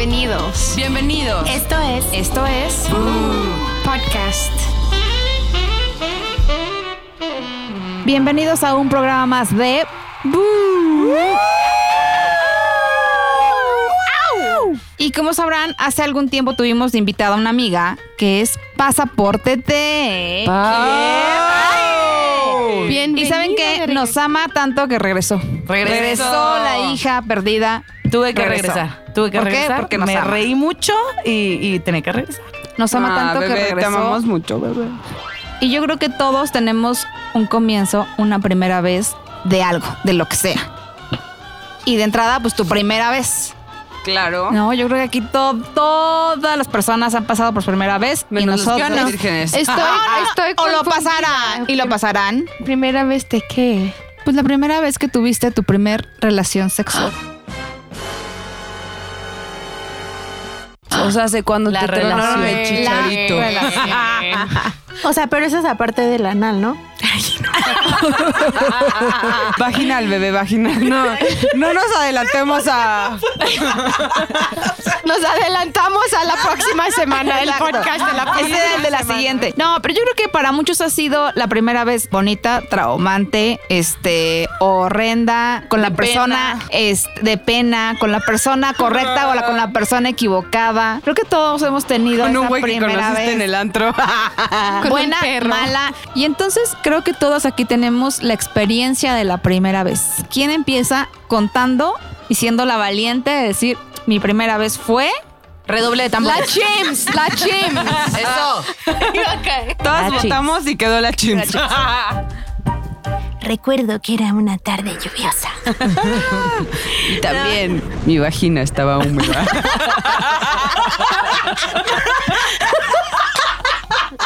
Bienvenidos. Bienvenidos. Esto es. Esto es. Podcast. Bienvenidos a un programa más de. Y como sabrán, hace algún tiempo tuvimos de invitada a una amiga que es Pasaporte T. Bien. Y saben que nos ama tanto que regresó. Regresó. la hija perdida. Tuve que Regresó. regresar. Tuve que ¿Por qué? regresar. Porque nos me ama. reí mucho y, y tenía que regresar. Nos ama Ah, tanto que bebé, regresó. Te amamos mucho, bebé. Y yo creo que todos tenemos un comienzo, una primera vez de algo, de lo que sea. Y de entrada, pues tu primera vez. Claro. No, yo creo que aquí to- todas las personas han pasado por primera vez y Menos los nosotros que vírgenes. Estoy, estoy o lo confundida. pasarán y lo pasarán. ¿Primera vez de qué? Pues la primera vez que tuviste tu primer relación sexual. O sea, hace cuando La te tronaron relación. el chicharito. O sea, pero eso es aparte del anal, ¿no? Vaginal, bebé, vaginal. No, no nos adelantemos a. Nos adelantamos a la próxima semana el podcast de la Ese próxima es el de la semana. siguiente. No, pero yo creo que para muchos ha sido la primera vez bonita, traumante, este, horrenda, con la persona es, de pena, con la persona correcta o la, con la persona equivocada. Creo que todos hemos tenido Con un esa güey que primera conociste vez. en el antro. Buena, mala. Y entonces creo que todos aquí tenemos la experiencia de la primera vez. ¿Quién empieza contando y siendo la valiente de decir, mi primera vez fue... Redoble de La tambores. Chims, la Chims. Eso. Todas La votamos y quedó la chins. Recuerdo que era una tarde lluviosa. Y también mi vagina estaba húmeda.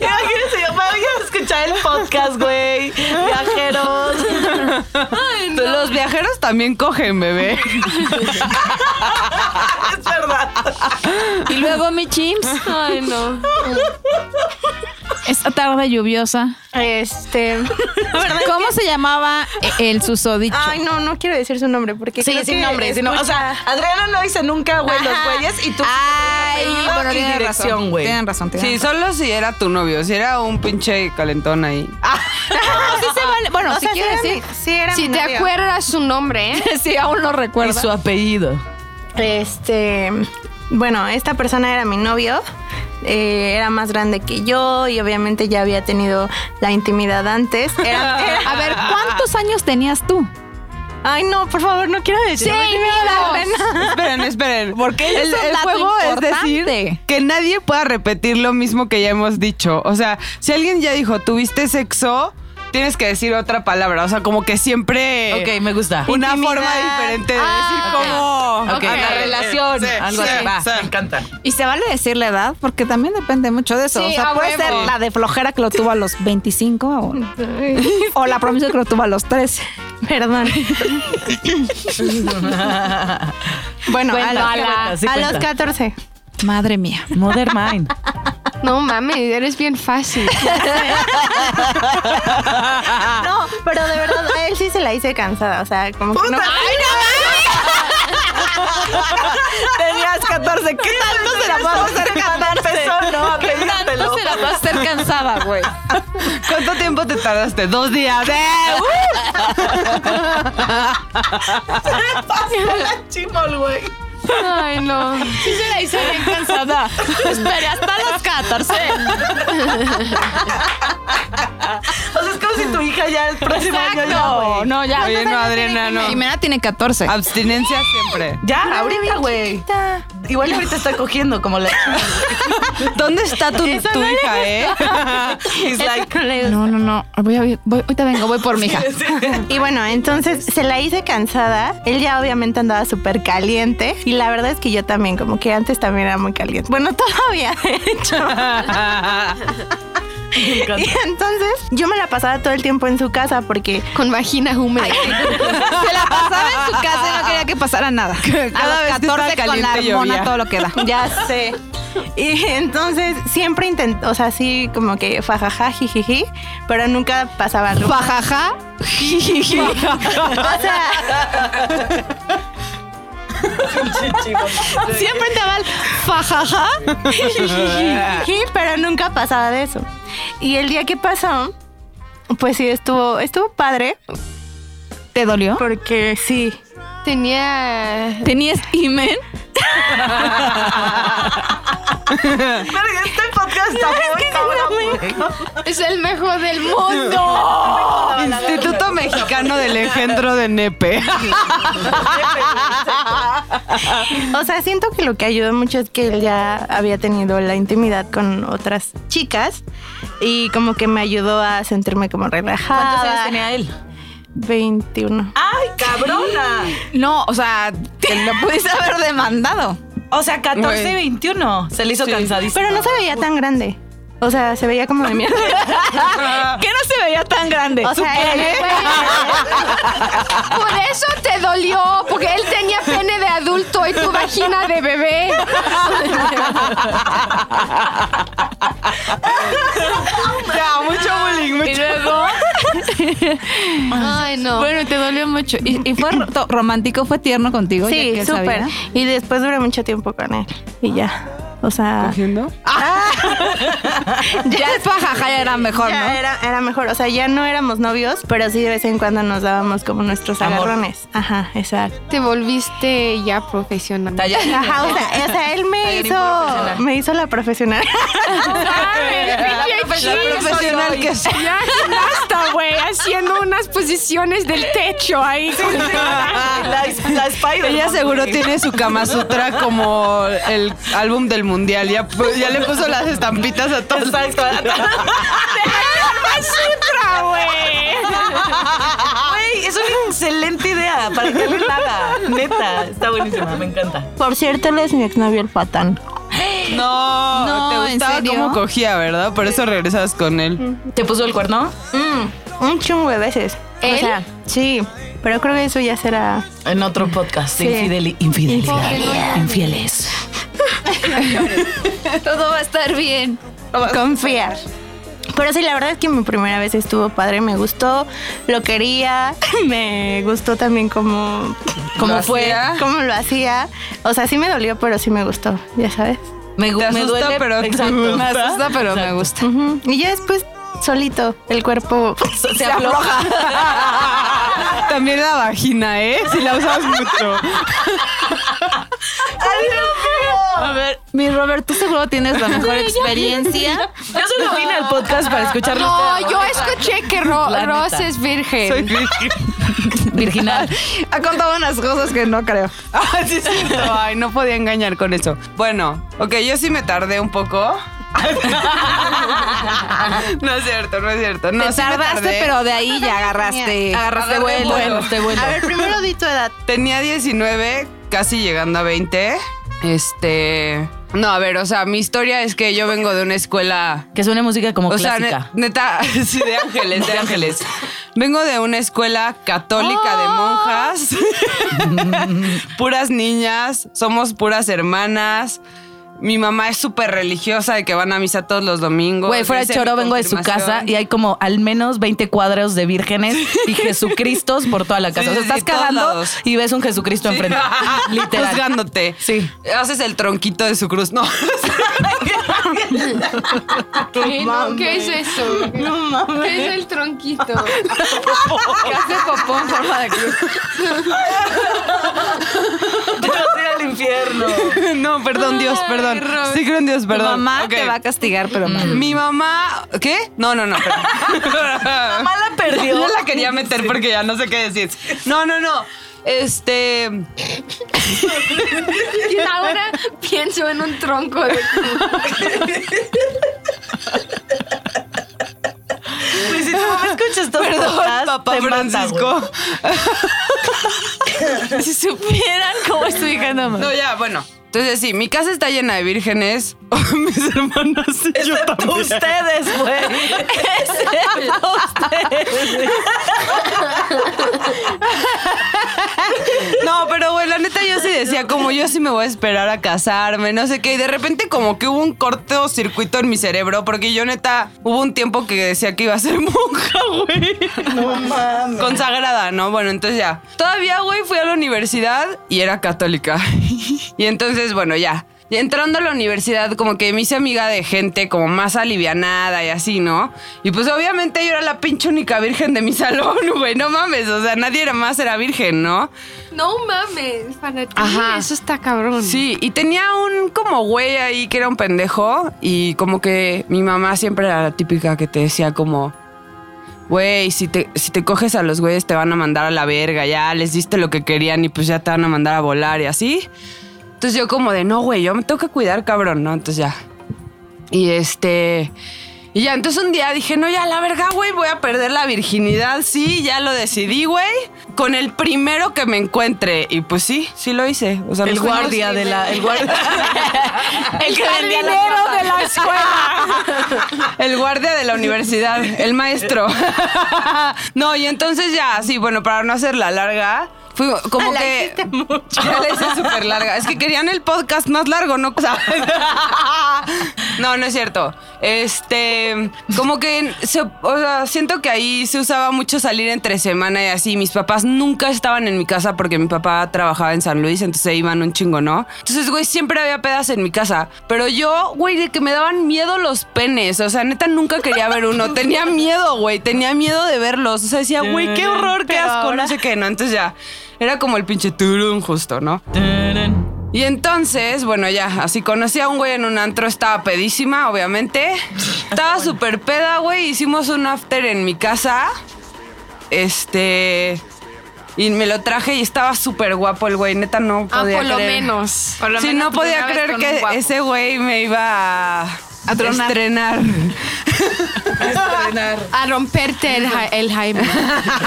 Imagínense, yo me voy a escuchar el podcast, güey. Viajeros. Los viajeros también cogen, bebé. Es verdad. Y luego mi chims. Ay, no. Esta tarde lluviosa. Este. ¿Cómo se llamaba el susodicho? Ay, no, no quiero decir su nombre porque. Sí, sin nombre. sin nombre. O sea, Adriana no dice nunca, güey, los güeyes y tú. Ay, dirección, razón. güey. Tienen razón, tienen Sí, razón. solo si era tu novio. Si era un pinche calentón ahí. sí se vale. Bueno, o si sea, sí quieres, era sí. mi- sí era Si mi te novio. acuerdas su nombre, ¿eh? Sí, aún lo Y recuerdo. su apellido. Este. Bueno, esta persona era mi novio. eh, era más grande que yo y obviamente ya había tenido la intimidad antes. Era- era- A ver, ¿cuántos años tenías tú? Ay, no, por favor, no quiero decir. Sí, pena. Esperen, esperen. Porque el, el juego es decir que nadie pueda repetir lo mismo que ya hemos dicho. O sea, si alguien ya dijo, tuviste sexo, tienes que decir otra palabra. O sea, como que siempre. Ok, me gusta. Una Intimidad. forma diferente de Ah, decir cómo. Ok. a la relación. Sí, Algo así, Sí, va. sí. Me encanta. ¿Y se vale decir la edad? Porque también depende mucho de eso. Sí, o sea, a puede ser la de flojera que lo tuvo a los 25 o, o la promesa que lo tuvo a los 13. Perdón. bueno, a, los- cuenta, sí a cuenta. los 14. Madre mía. Mother Mind. No mames, eres bien fácil. No, pero de verdad, a él sí se la hice cansada. O sea, como que no. Tenías 14. ¿Qué tanto se la vas a hacer Empezó, ¿no? A pedírtelo. se la va a hacer cansada, güey. ¿Cuánto tiempo te tardaste? Dos días. ¡Eh! la chimol, güey. Ay, no. Sí se la hice bien cansada. Esperé hasta los 14. Tu hija ya el próximo año ya, güey. No, ya. Oye, no, Adriana, no. Jimena tiene 14. Abstinencia siempre. Ya, ahorita, güey. Igual ahorita está cogiendo como la ¿Dónde está tu, tu hija, eh? He's like, No, no, no. Voy a, voy, ahorita vengo, voy por mi hija. Y bueno, entonces se la hice cansada. Él ya obviamente andaba súper caliente. Y la verdad es que yo también, como que antes también era muy caliente. Bueno, todavía, de hecho. Y entonces yo me la pasaba todo el tiempo en su casa porque Con vagina húmeda. Se la pasaba en su casa y no quería que pasara nada. Cada a vez los que estaba 14 con la hormona todo lo que da. ya sé. Y entonces siempre intentó, o sea, así como que fajaja, jijiji, pero nunca pasaba algo. Fajaja. O sea, Siempre te va el fajaja. sí, pero nunca pasaba de eso. Y el día que pasó, pues sí, estuvo, estuvo padre, ¿Te dolió? porque sí. Tenía. ¿Tenías imen? Verga, este podcast está muy cabrón, güey. Es el mejor del mundo. Instituto Mexicano del Engendro de Nepe. O sea, siento que lo que ayudó mucho es que él ya había tenido la intimidad con otras chicas y como que me ayudó a sentirme como relajada. ¿Cuántos años tenía él? 21. ¡Ay, cabrona! No, o sea, te lo pudiste haber demandado. O sea, 14, Güey. 21. Se le hizo cansadísimo. Pero no se veía tan grande. O sea, se veía como de mierda. ¿Qué no se veía tan grande? O sea, él- Por eso te dolió, porque él tenía pene de adulto y tu vagina de bebé. Ya, mucho bullying, mucho. Y luego, Ay, no. bueno, te dolió mucho. ¿Y, y fue ro- romántico? ¿Fue tierno contigo? sí, que súper. Y después duré mucho tiempo con él. Y ya. O sea, ¿Cogiendo? Ya el fajaja ya era mejor, ya ¿no? era, era mejor. O sea, ya no éramos novios, pero sí de vez en cuando nos dábamos como nuestros Amor. agarrones. Ajá, exacto. Te volviste ya profesional. Talla. Ajá, o sea, o sea, él me Tallarín hizo, profesional. me hizo la profesional. La profesional que soy. Ya basta, güey, haciendo unas posiciones del techo ahí. La, la Spider. Ella seguro tiene su Kama Sutra como el álbum del mundial. Ya, ya le puso las estampitas a todos. Exacto. Sutra, güey. Güey, es una excelente idea para que alguien la haga. Neta, está buenísima, me encanta. Por cierto, él es mi exnovio el patán. No, No, te ¿en gustaba serio? cómo cogía, ¿verdad? Por eso regresabas con él. ¿Te puso el cuerno? Mm, un chungo de veces. ¿Él? O sea, sí. Pero creo que eso ya será. En otro podcast Sí. Infidelidad. Infieles. Todo va a estar bien. Confía. Pero sí, la verdad es que mi primera vez estuvo padre, me gustó, lo quería, me gustó también cómo, cómo ¿Lo fue, hacía? cómo lo hacía. O sea, sí me dolió, pero sí me gustó, ya sabes. Me, gu- Te me asusta, duele, pero exacto. gusta. Me asusta, pero me gusta. Y ya después, solito, el cuerpo Se, se afloja. También la vagina, ¿eh? Si la usas mucho. A ver, mi Robert, tú seguro tienes la mejor experiencia. Yo solo vine al podcast para escucharlo. No, yo escuché que Ro- Ross es virgen. Soy virgen. Virginal. Ha contado unas cosas que no creo. Ah, sí, es cierto. Ay, no podía engañar con eso. Bueno, ok, yo sí me tardé un poco. no es cierto, no es cierto. No, Te sí tardaste, pero de ahí ya agarraste. Agarraste vuelo. vuelo. A ver, primero di tu edad. Tenía 19, casi llegando a 20. Este. No, a ver, o sea, mi historia es que yo vengo de una escuela. Que suene música como O sea, clásica. ne- neta, sí, de ángeles, de ángeles. Vengo de una escuela católica de monjas. puras niñas, somos puras hermanas. Mi mamá es súper religiosa de que van a misa todos los domingos. Güey, fuera de choro, vengo de su casa y hay como al menos 20 cuadros de vírgenes y Jesucristos por toda la casa. Sí, o sea, sí, estás sí, cagando y ves un Jesucristo enfrente. Literal. Juzgándote. Sí. Haces el tronquito de su cruz. No. ¿Qué, no, ¿Qué es eso? ¿Qué es el tronquito? ¿Qué hace popó en forma de cruz? Infierno. no, perdón, Dios, perdón. Ros. Sí creo en Dios, Tu perdón. mamá Ok. te va a castigar, pero no. Mi mamá, ¿qué? No, no, no. perdón. Mamá la perdió. Yo la quería meter porque ya no sé qué decir. No, no, no. Este. Y ahora pienso en un tronco de Güey, si tu mamá escucha estos Perdón, podcasts, papá te Francisco. Si supieran cómo estoy hija no No, ya, bueno. Entonces, sí, mi casa está llena de vírgenes. Mis hermanas y yo también. ustedes, güey. Excepto ustedes. No, pero güey, la neta yo sí decía, como yo sí me voy a esperar a casarme, no sé qué. Y de repente como que hubo un cortocircuito en mi cerebro, porque yo neta, hubo un tiempo que decía que iba a ser monja, güey. No mames. Consagrada, ¿no? Bueno, entonces ya. Todavía, güey, fui a la universidad y era católica. y entonces, bueno, ya. Y entrando a la universidad, como que me hice amiga de gente como más alivianada y así, ¿no? Y pues obviamente yo era la pinche única virgen de mi salón, güey, no mames, o sea, nadie era más era virgen, ¿no? No mames, para ti Ajá. eso está cabrón. Sí, y tenía un como güey ahí que era un pendejo y como que mi mamá siempre era la típica que te decía como, güey, si te, si te coges a los güeyes te van a mandar a la verga, ya les diste lo que querían y pues ya te van a mandar a volar y así. Entonces yo como de, no, güey, yo me tengo que cuidar, cabrón, ¿no? Entonces ya. Y este... Y ya, entonces un día dije, no, ya, la verga, güey, voy a perder la virginidad. Sí, ya lo decidí, güey. Con el primero que me encuentre. Y pues sí, sí lo hice. O sea, El fuimos- guardia de la. El guardia. el la Jardinero de la escuela. El guardia de la universidad, el maestro. No, y entonces ya, sí, bueno, para no hacerla larga, fui como que. Ya la hice súper larga. Es que querían el podcast más largo, ¿no? O sea, no, no es cierto. Este, como que, se- o sea, siento que ahí se usaba mucho salir entre semana y así. Mis papás nunca estaban en mi casa porque mi papá trabajaba en San Luis, entonces iban un chingo, ¿no? Entonces, güey, siempre había pedas en mi casa. Pero yo, güey, de que me daban miedo los penes. O sea, neta, nunca quería ver uno. Tenía miedo, güey. Tenía miedo de verlos. O sea, decía, güey, qué horror, qué asco, no sé qué, ¿no? Entonces ya, era como el pinche turun justo, ¿no? Y entonces, bueno, ya, así conocí a un güey en un antro, estaba pedísima, obviamente. Estaba súper peda, güey. Hicimos un after en mi casa. Este. Y me lo traje y estaba súper guapo el güey. Neta, no Ah, podía por lo creer. menos. Sí, no podía creer que ese güey me iba a, A tronar. estrenar. A romperte el, ja- el Jaime.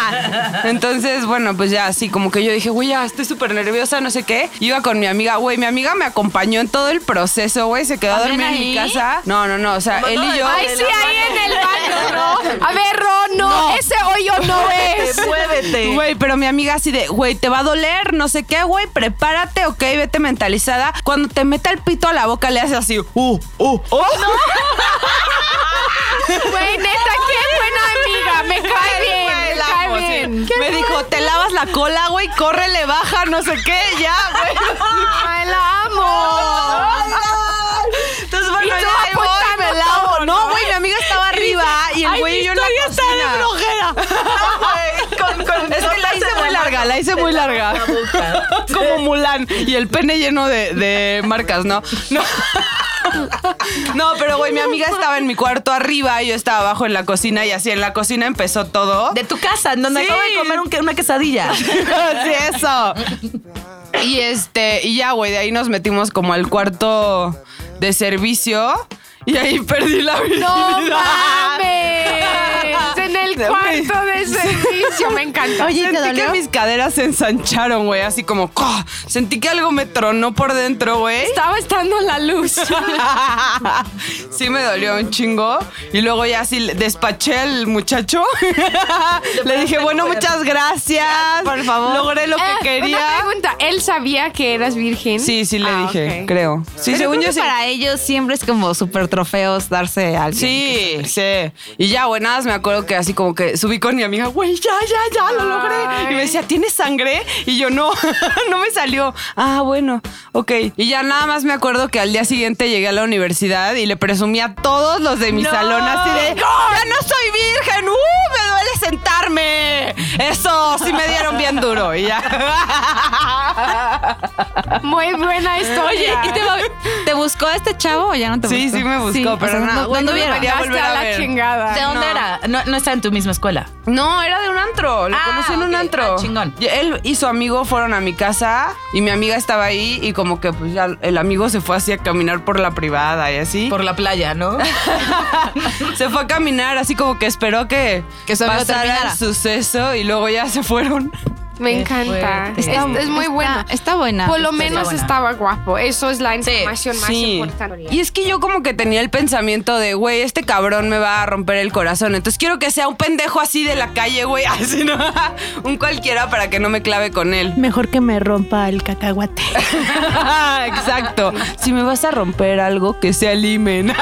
Entonces, bueno, pues ya así como que yo dije, güey, ya estoy súper nerviosa, no sé qué. Iba con mi amiga, güey, mi amiga me acompañó en todo el proceso, güey, se quedó a dormir en mi casa. No, no, no, o sea, él y yo... Ay, sí, ahí en el baño, ¿no? A ver, Ron, no, ese hoyo no es. Muévete. Güey, pero mi amiga así de, güey, te va a doler, no sé qué, güey, prepárate, ok, vete mentalizada. Cuando te meta el pito a la boca, le haces así, uh, uh, uh. Güey, neta, qué buena amiga. Me cae bien, me la cae sí. bien. Me dijo, te lavas la cola, güey, córrele, baja, no sé qué, ya, güey. Ay, la amo. Entonces, bueno, ya ahí voy, me lavo. todo, No, ¿no? güey, mi amiga estaba arriba y el güey y yo en la historia está de cocina. Con- con- Es que la hice muy larga, la hice muy larga. La. Como Mulan. Y el pene lleno de, de marcas, ¿no? No. No, pero güey, mi amiga estaba en mi cuarto arriba y yo estaba abajo en la cocina y así en la cocina empezó todo. De tu casa, en donde Sí. acabo de comer un una quesadilla. sí, eso. Y este, y ya, güey, de ahí nos metimos como al cuarto de servicio y ahí perdí la No virginidad. mames. El cuarto de servicio. Me encantó. Oye, ¿te Sentí dolió? que mis caderas se ensancharon, güey, así como ¡co! Sentí que algo me tronó por dentro, güey. Estaba estando la luz. sí me dolió un chingo. Y luego ya así despaché al muchacho. Le dije, bueno, muchas gracias. Por favor. Logré lo que Eh, Una quería. pregunta. ¿Él sabía que eras virgen? Sí, sí le Ah, dije, creo. Sí, Pero según creo yo que sí. para ellos siempre es como súper trofeos darse a alguien. Sí, sí. Y ya, más me acuerdo que así como que subí con mi amiga, güey, ya, ya, ya, lo logré. Y me decía, ¿tienes sangre? Y yo, no, no me salió. Ah, bueno, ok. Y ya nada más me acuerdo que al día siguiente llegué a la universidad y le presumí a todos los de mi salón así de, ¡ya no soy virgen! ¡Uh, me duele sentarme! Eso, sí me dieron bien duro. Y ya. Muy buena historia. Oye, ¿y te, va- te buscó este chavo o ya no te Sí, buscó? sí me buscó, pero o sea, no, ¿dó- güey, ¿Dónde no dónde No. era? No, no está en tu misma escuela. No, era de un antro. Lo Ah, conocí en un antro. Ah, chingón. Él y su amigo fueron a mi casa y mi amiga estaba ahí y como que pues ya el amigo se fue así a caminar por la privada y así. Por la playa, ¿no? se fue a caminar así como que esperó que, Que su pasara el suceso y luego ya se fueron. Me Qué encanta. Es, es muy Está- bueno. Está buena. Por lo Está menos buena. estaba guapo. Eso es la información más Sí. importante. Y es que yo como que tenía el pensamiento de, güey, este cabrón me va a romper el corazón. Entonces quiero que sea un pendejo así de la calle, güey. Así, ¿no? un cualquiera para que no me clave con él. Mejor que me rompa el cacahuate. Exacto. Si me vas a romper algo, que sea limen.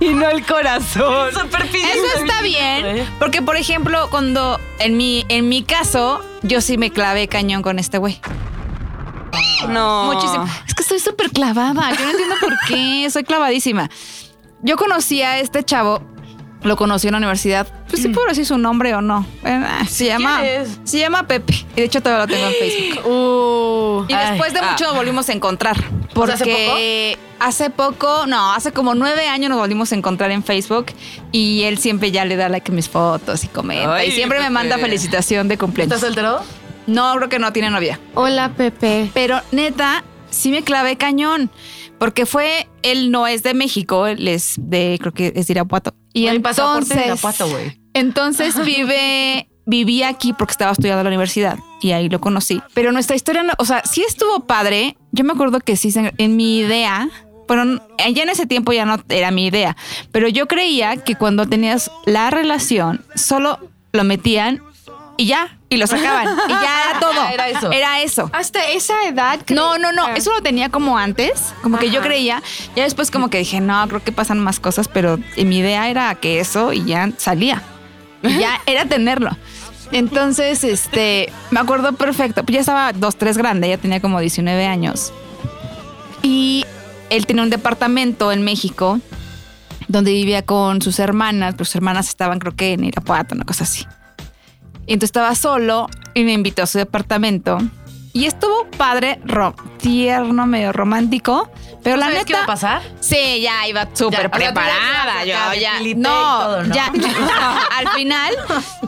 y no el corazón. Eso está bien, porque por ejemplo, cuando en mi en mi caso, yo sí me clavé cañón con este güey. No. Muchísimo. Es que estoy súper clavada. Yo no entiendo por qué. Soy clavadísima. Yo conocí a este chavo. Lo conocí en la universidad. Pues sí puedo decir su nombre o no. Eh, Se llama. quieres. Se llama Pepe. Y de hecho todavía lo tengo en Facebook. y Ay, después de ah. mucho nos volvimos a encontrar. Porque ¿hace hace poco, no, hace como nueve años nos volvimos a encontrar en Facebook y él siempre ya le da like a mis fotos y comenta. Ay, y siempre me manda felicitación de cumpleaños. ¿Estás soltero? No, creo que no tiene novia. Hola, Pepe. Pero neta, sí me clavé cañón. Porque fue, él no es de México, él es de, creo que es de Irapuato. Y de entonces, Irapuato, güey. entonces vive, vivía aquí porque estaba estudiando en la universidad y ahí lo conocí. Pero nuestra historia, no- o sea, sí estuvo padre. Yo me acuerdo que sí, en mi idea, bueno, ya en ese tiempo ya no era mi idea, pero yo creía que cuando tenías la relación, solo lo metían y ya, y lo sacaban. Y ya era todo. Era eso. Era eso. Hasta esa edad. No, no, no, Ah. eso lo tenía como antes, como que yo creía, ya después como que dije, no, creo que pasan más cosas, pero mi idea era que eso y ya salía, y ya era tenerlo. Entonces, este, me acuerdo perfecto, pues ya estaba dos, tres grande, ya tenía como 19 años, y él tenía un departamento en México donde vivía con sus hermanas, pero sus hermanas estaban creo que en Irapuato, una cosa así. Y entonces estaba solo y me invitó a su departamento. Y estuvo padre, ro- tierno, medio romántico. Pero la ¿Sabes neta. qué iba a pasar? Sí, ya iba súper Ya, ya preparada. Yo ya. No, todo, ¿no? ya. al final,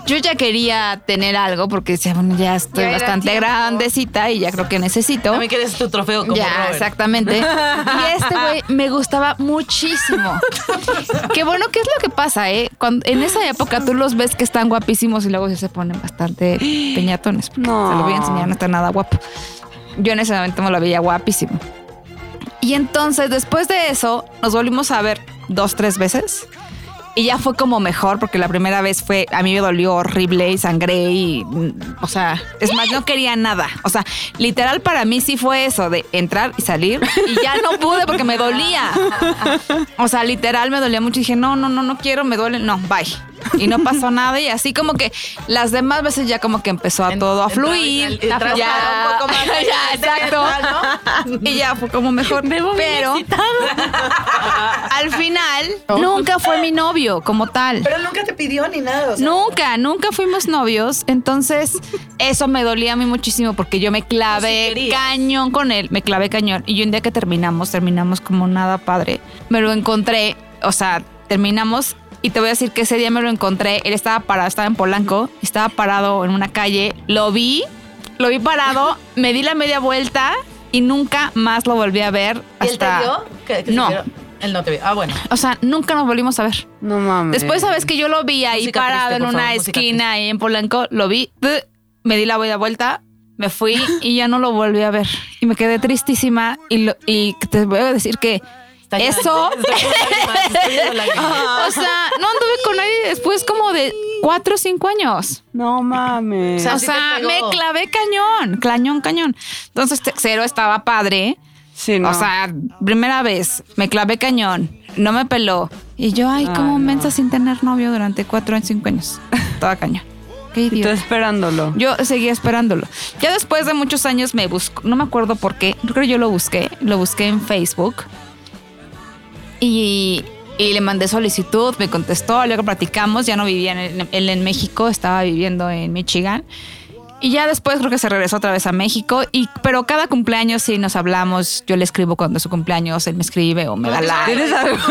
yo ya quería tener algo porque decía, bueno, ya estoy Ya bastante grandecita y ya creo que necesito. También quieres tu trofeo como Ya, Robert. exactamente. Y este güey me gustaba muchísimo. Qué bueno, ¿qué es lo que pasa, eh? Cuando, en esa época tú los ves que están guapísimos y luego sí se ponen bastante peñatones. No. Se lo voy a enseñar, no está nada guapo. Yo en ese momento me lo veía guapísimo. Y entonces, después de eso, nos volvimos a ver dos, tres veces. Y ya fue como mejor, porque la primera vez fue, a mí me dolió horrible y sangré y, o sea, es más, no quería nada. O sea, literal para mí sí fue eso, de entrar y salir y ya no pude porque me dolía. O sea, literal me dolía mucho y dije, no, no, no, no quiero, me duele, no, bye. Y no pasó nada y así como que las demás veces ya como que empezó a En- todo a fluir. ya, un poco más ya, exacto. Y ya fue como mejor. Pero al final nunca fue mi novio como tal. Pero nunca te pidió ni nada. o sea, Nunca, nunca fuimos novios. Entonces, eso me dolía a mí muchísimo porque yo me clavé sí cañón con él. Me clavé cañón. Y un día que terminamos, terminamos como nada padre. Me lo encontré, o sea, terminamos. Y te voy a decir que ese día me lo encontré. Él estaba parado, estaba en Polanco, estaba parado en una calle. Lo vi, lo vi parado, me di la media vuelta y nunca más lo volví a ver. ¿Y él te hasta- vio? ¿Que- que se No. Él no te vio. Ah, bueno. O sea, nunca nos volvimos a ver. No mames. Después, sabes que yo lo vi ahí Música parado triste, en una favor, esquina ahí en Polanco, lo vi, me di la media vuelta, me fui y ya no lo volví a ver. Y me quedé tristísima y, lo- y te voy a decir que eso, o sea, no anduve con nadie después como de cuatro o cinco años. No mames. O sea, O me clavé cañón, cañón, cañón. Entonces, cero estaba padre. sí, no. O sea, primera vez, me clavé cañón, no me peló. Y yo, ay, como no. mensa sin tener novio durante cuatro o cinco años. Toda cañón. Qué Y tú idiota. esperándolo. Yo seguía esperándolo. Ya después de muchos años me buscó, no me acuerdo por qué, yo creo que yo lo busqué, lo busqué en Facebook y, y le mandé solicitud, me contestó, luego platicamos, ya no vivía en, él en México, estaba viviendo en Michigan. Y ya después creo que se regresó otra vez a México, y, pero cada cumpleaños sí nos hablamos, yo le escribo cuando es su cumpleaños, él me escribe o me da like. ¿Tienes algo?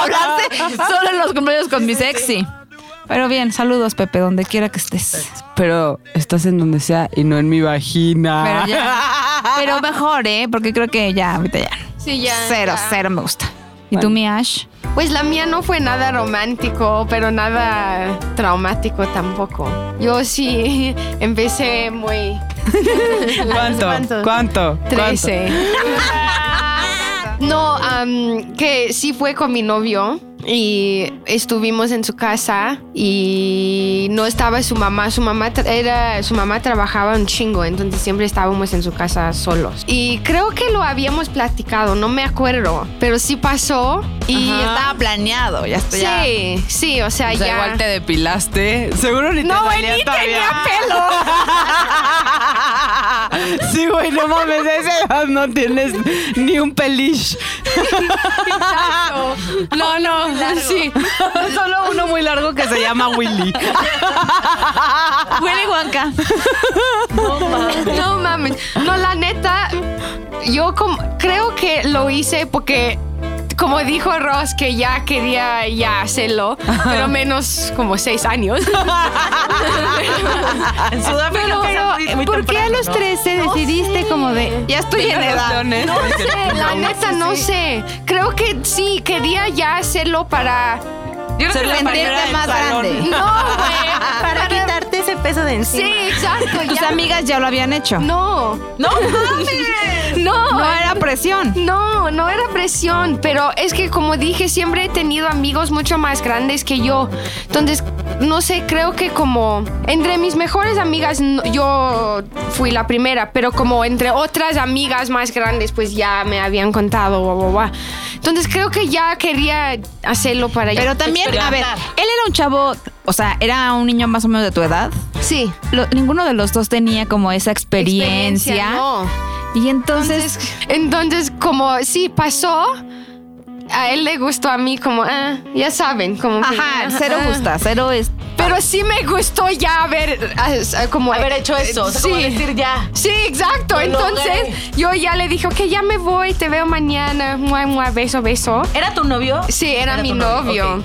Hablaste solo en los cumpleaños con mi sexy. Pero bien, saludos Pepe, donde quiera que estés. Pero estás en donde sea y no en mi vagina. Pero ya. Pero mejor, ¿eh? Porque creo que ya, ahorita ya. Sí, ya. Cero, ya. cero me gusta. ¿Y Bueno. tú, mi Ash? Pues la mía no fue nada romántico, pero nada traumático tampoco. Yo sí empecé muy... ¿Cuánto? ¿Cuántos? ¿Cuánto? Trece. No, am, que sí fue con mi novio y estuvimos en su casa y no estaba su mamá. Su mamá era su mamá trabajaba un chingo, entonces siempre estábamos en su casa solos. Y creo que lo habíamos platicado, no me acuerdo, pero sí pasó Y estaba planeado, ya está. ya. sí, sí, o sea, O sea, ya. igual te depilaste. Seguro ni te No, güey, ni todavía. tenía pelo. Sí, güey, no mames, edad no tienes ni un pelish. No, no, sí. Solo uno muy largo que se llama Willy. Willy Wonka. No mames. No, la neta, yo como, creo que lo hice porque, como dijo Ross, que ya quería ya hacerlo, pero menos como seis años. En Sudáfrica Pero- muy- muy ¿Por qué a los ¿no? 13 decidiste como de, ya estoy en edad? No sé, la neta no sé. Creo que sí, quería ya hacerlo para... Yo creo que la del más salón. grande. No, güey. Para quitarte ese peso de encima. Sí, exacto. Tus ya- amigas ya lo habían hecho. No, No mames. no. No era presión. No, no era presión, pero es que como dije, siempre he tenido amigos mucho más grandes que yo. Entonces, no sé, creo que como entre mis mejores amigas no- yo fui la primera, pero como entre otras amigas más grandes, pues ya me habían contado, bla, bla, bla. Entonces creo que ya quería hacerlo para ya. Pero también, a ver, él era un chavo, o sea, era un niño más o menos de tu edad. sí. Lo- ninguno de los dos tenía como esa experiencia. no. Y entonces, Entonces, entonces, como sí pasó, a él le gustó a mí como, ah, ya saben, como que, ajá, cero ah. gusta, cero es. Pero sí me gustó ya haber, ah, ah, como Haber hecho eso. O sea, como sí. decir ya. Sí, exacto. Lo Entonces logré. yo ya le dije, ok, ya me voy, te veo mañana. Mua, mua, beso, beso. ¿Era tu novio? Sí, era, mi novio.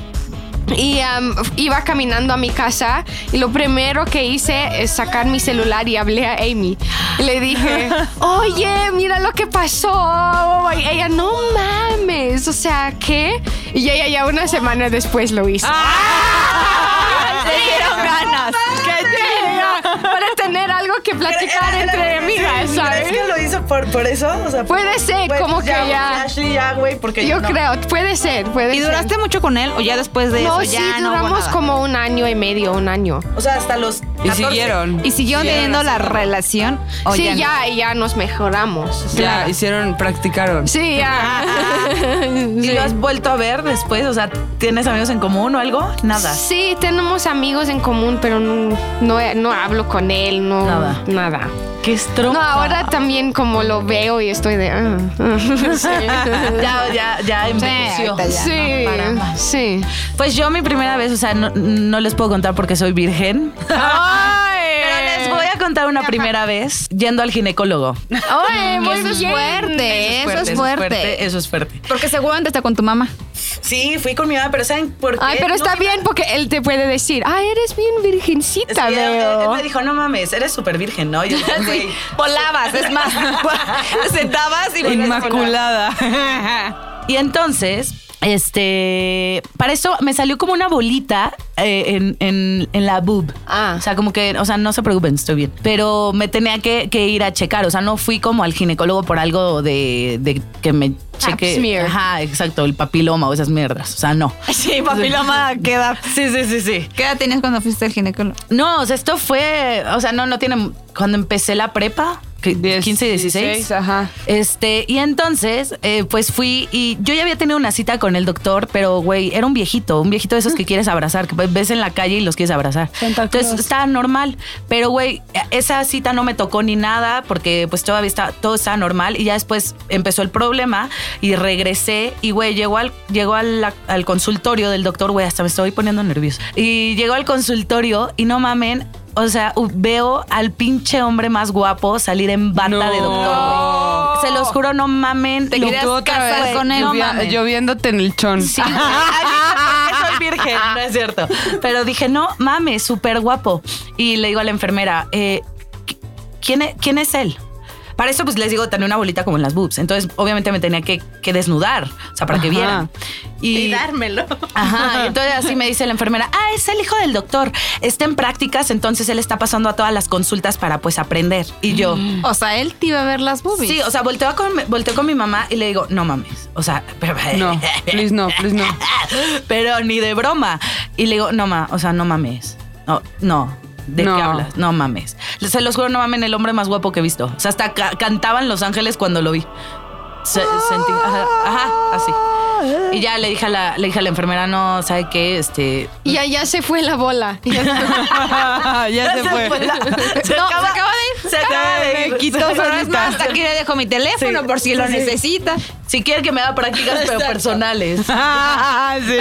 Y am, iba caminando a mi casa y lo primero que hice es sacar mi celular y hablé a Amy. Le dije, oye, mira lo que pasó. Y ella, no mames, o sea, ¿qué? Y ella ya una semana después lo hizo. ¡Le dieron ganas! Para tener algo que platicar entre amigas, ¿sabes? ¿Crees que lo hizo por, por eso? O sea, Puede ser, como que ya- Ashley, ya, güey, porque Yo no. creo, puede ser, puede ¿Y ser. duraste mucho con él o ya después de No, eso sí, ya no duramos como un año y medio, un año. O sea, hasta los. Y 14. siguieron. ¿Y siguió teniendo la relación? ¿O sí, ya no? ya, ya nos mejoramos. Ya, hicieron, practicaron. Sí, ya. ¿Y Sí. lo has vuelto a ver después? O sea, ¿tienes amigos en común o algo? Nada. Sí, tenemos amigos en común, pero no, no, no hablo con él, no. Nada. Nada. Qué. No, ahora también como lo veo y estoy de... ah, ah. Sí. Ya, ya, ya envejeció. ahorita ya. Sí, no para más. sí. Pues yo mi primera vez, o sea, no, no les puedo contar porque soy virgen. Pero les voy a contar una primera vez yendo al ginecólogo. Ay, muy Eso es fuerte, eso es fuerte. Eso es fuerte. Porque seguramente está con tu mamá. Sí, fui con mi mamá, pero ¿saben por qué? Ay, pero No está bien porque él te puede decir, ay, eres bien virgencita, Sí, él- me dijo, no mames, eres súper virgen, ¿no? Y yo, güey, Volabas, es más. sentabas y Inmaculada. Y entonces, este, para eso me salió como una bolita eh, en, en- en la boob. Ah. O sea, como que, o sea, no se preocupen, estoy bien. Pero me tenía que, que ir a checar. O sea, no fui como al ginecólogo por algo de, de que me cheque. smear. Ajá, exacto, el papiloma o esas mierdas. O sea, no. Sí, papiloma, ¿qué edad? Sí, sí, sí, sí. ¿Qué edad tenías cuando fuiste al ginecólogo? No, o sea, esto fue, o sea, no, no tiene, cuando empecé la prepa, 15 y 16. Ajá. Este, y entonces, eh, pues fui y yo ya había tenido una cita con el doctor, pero güey, era un viejito, un viejito de esos que quieres abrazar, que ves en la calle y los quieres abrazar. Entonces estaba normal, pero güey, esa cita no me tocó ni nada porque pues todavía está, todo estaba normal y ya después empezó el problema y regresé y güey, llegó al, llegó al, al consultorio del doctor, güey, hasta me estoy poniendo nervioso. Y llegó al consultorio y no mamen. O sea, veo al pinche hombre más guapo salir en bata No. de doctor. güey. Se los juro, no mamen. Te querías casar vez con él. No en el chon. Sí, soy virgen, no es cierto. Pero dije, no mames, súper guapo. Y le digo a la enfermera, eh, ¿quién es, ¿quién es él? Para eso, pues les digo, tenía una bolita como en las boobs. Entonces, obviamente me tenía que, que desnudar, o sea, para que Ajá. vieran. Y dármelo. Ajá, y entonces así me dice la enfermera, ah, es el hijo del doctor, está en prácticas, entonces él está pasando a todas las consultas para pues aprender. Y yo, O sea, él te iba a ver las boobies. sí, o sea, volteo con, volteo con mi mamá y le digo, no mames, o sea, No, please no, please no. pero ni de broma. Y le digo, no, ma, o sea, no mames. No, no. ¿De No. qué hablas? No mames. Se los juro, no mamen, el hombre más guapo que he visto. O sea, hasta ca- cantaban Los Ángeles cuando lo vi. Se- sentí, ajá, ajá, así. Y ya le dije a la, le dije a la enfermera, no, ¿sabe qué? Este. Y allá se fue la bola. ya se fue. la- se No, acaba, se acaba de ir. Se acaba de ir. Me quitó es más, hasta aquí le dejo mi teléfono Sí. por si lo Sí. necesita. Si quiere que me haga prácticas, pero personales. sí.